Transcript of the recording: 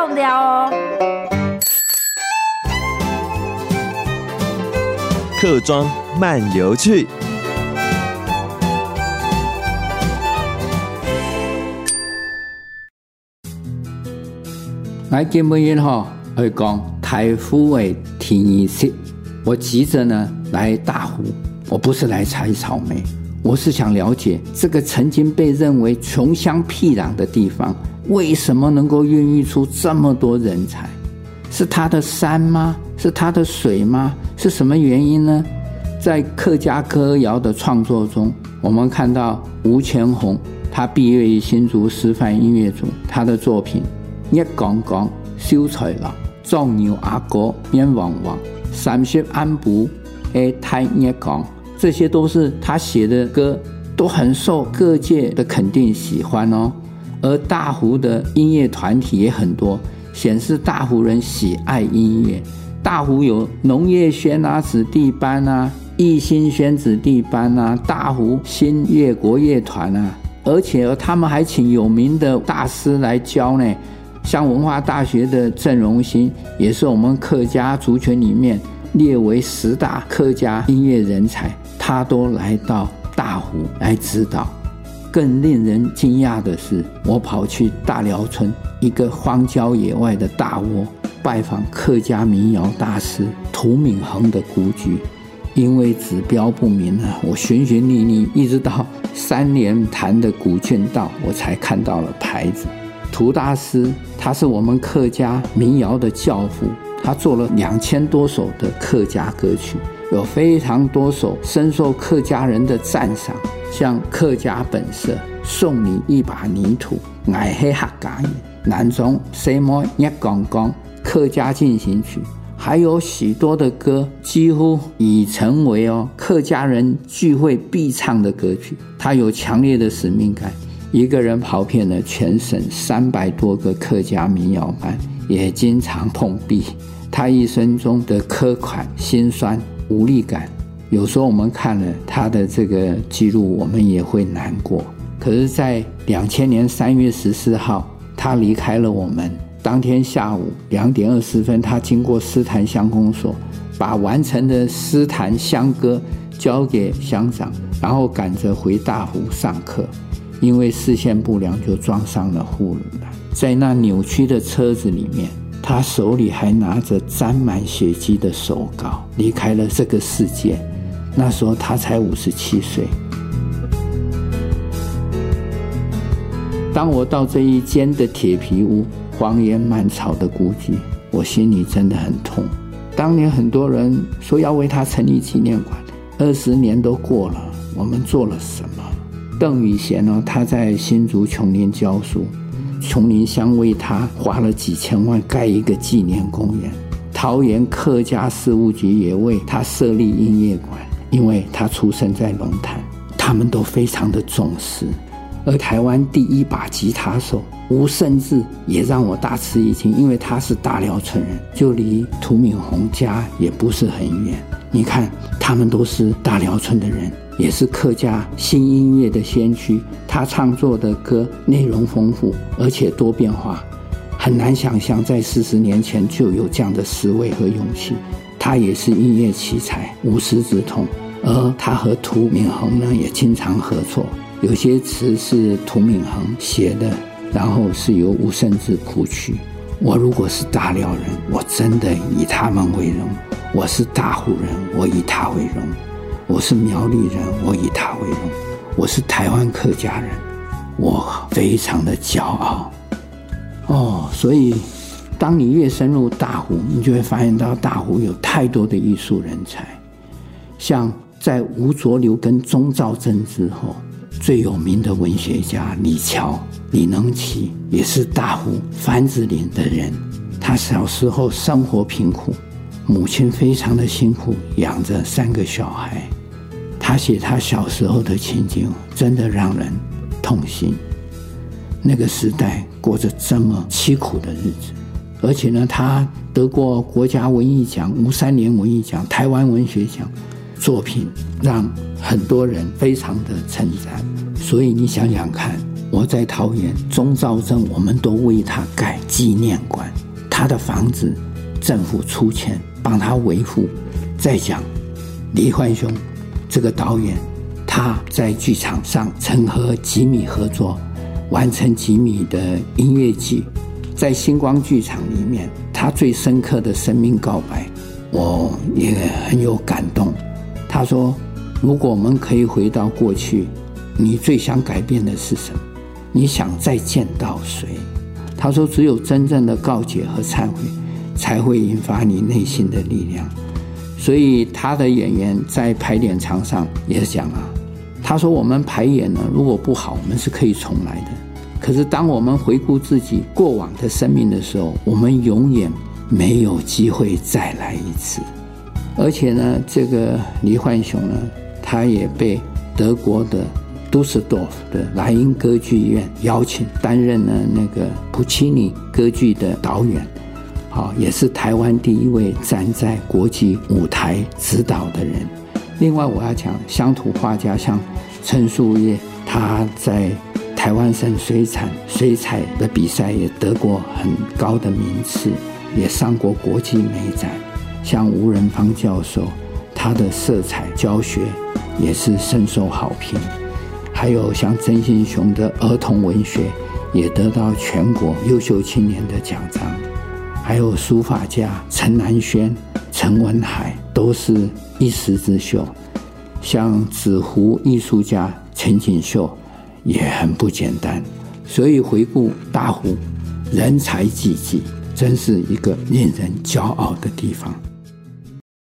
重要哦。客庄漫游去。来，今天哈会讲台湖的天仪式。我急着呢来大湖，我不是来采草莓，我是想了解这个曾经被认为穷乡僻壤的地方，为什么能够孕育出这么多人才？是它的山吗？是它的水吗？是什么原因呢？在客家歌谣的创作中，我们看到吴千红，他毕业于新竹师范音乐组，他的作品。一讲讲秀才郎，壮牛阿哥面黄黄，三十安步哎太一讲，这些都是他写的歌，都很受各界的肯定喜欢哦。而大湖的音乐团体也很多，显示大湖人喜爱音乐。大湖有农业轩啊、子弟班啊、艺兴轩子弟班啊、大湖新乐国乐团啊，而且他们还请有名的大师来教呢。像文化大学的郑荣兴，也是我们客家族群里面列为十大客家音乐人才，他都来到大湖来指导。更令人惊讶的是，我跑去大寮村一个荒郊野外的大窝，拜访客家民谣大师涂敏恒的故居。因为指标不明啊，我寻寻觅觅，一直到三连潭的古卷道，我才看到了牌子。涂大师，他是我们客家民谣的教父，他做了两千多首的客家歌曲，有非常多首深受客家人的赞赏，像《客家本色》、《送你一把泥土》、《爱黑客家语》、《南中西摩一讲讲》、《客家进行曲》，还有许多的歌，几乎已成为哦客家人聚会必唱的歌曲。他有强烈的使命感。一个人跑遍了全省三百多个客家民谣班，也经常碰壁。他一生中的苛款、心酸、无力感，有时候我们看了他的这个记录，我们也会难过。可是，在两千年三月十四号，他离开了我们。当天下午两点二十分，他经过诗坛乡公所，把完成的诗坛乡歌交给乡长，然后赶着回大湖上课。因为视线不良，就撞上了护栏。在那扭曲的车子里面，他手里还拿着沾满血迹的手稿，离开了这个世界。那时候他才五十七岁。当我到这一间的铁皮屋、荒烟蔓草的故居，我心里真的很痛。当年很多人说要为他成立纪念馆，二十年都过了，我们做了什么？邓雨贤呢？他在新竹琼林教书，琼林乡为他花了几千万盖一个纪念公园。桃园客家事务局也为他设立音乐馆，因为他出生在龙潭，他们都非常的重视。而台湾第一把吉他手吴胜志也让我大吃一惊，因为他是大寮村人，就离涂敏红家也不是很远。你看，他们都是大寮村的人。也是客家新音乐的先驱，他创作的歌内容丰富，而且多变化，很难想象在四十年前就有这样的思维和勇气。他也是音乐奇才，无师自通，而他和涂敏恒呢也经常合作，有些词是涂敏恒写的，然后是由吴胜志谱曲。我如果是大寮人，我真的以他们为荣；我是大湖人，我以他为荣。我是苗栗人，我以他为荣；我是台湾客家人，我非常的骄傲。哦，所以当你越深入大湖，你就会发现到大湖有太多的艺术人才。像在吴浊流跟钟肇政之后，最有名的文学家李乔、李能奇，也是大湖番子林的人。他小时候生活贫苦，母亲非常的辛苦养着三个小孩。他写他小时候的情景，真的让人痛心。那个时代过着这么凄苦的日子，而且呢，他得过国家文艺奖、吴三连文艺奖、台湾文学奖，作品让很多人非常的称赞。所以你想想看，我在桃园钟肇政，我们都为他盖纪念馆，他的房子政府出钱帮他维护。再讲李焕雄这个导演，他在剧场上曾和吉米合作，完成吉米的音乐剧，在星光剧场里面，他最深刻的生命告白，我也很有感动。他说：“如果我们可以回到过去，你最想改变的是什么？”你想再见到谁？他说：“只有真正的告解和忏悔，才会引发你内心的力量。”所以他的演员在排练场上也讲啊，他说：“我们排演呢，如果不好，我们是可以重来的。可是当我们回顾自己过往的生命的时候，我们永远没有机会再来一次。而且呢，这个倪焕雄呢，他也被德国的。”杜斯多夫的莱茵歌剧院邀请担任了那个普契尼歌剧的导演，好，也是台湾第一位站在国际舞台指导的人。另外，我要讲乡土画家像陈树业，他在台湾省水产水彩的比赛也得过很高的名次，也上过国际美展。像吴仁芳教授，他的色彩教学也是深受好评。还有像曾心雄的儿童文学，也得到全国优秀青年的奖章。还有书法家陈南轩、陈文海，都是一时之秀。像纸糊艺术家陈锦绣，也很不简单。所以回顾大湖，人才济济，真是一个令人骄傲的地方。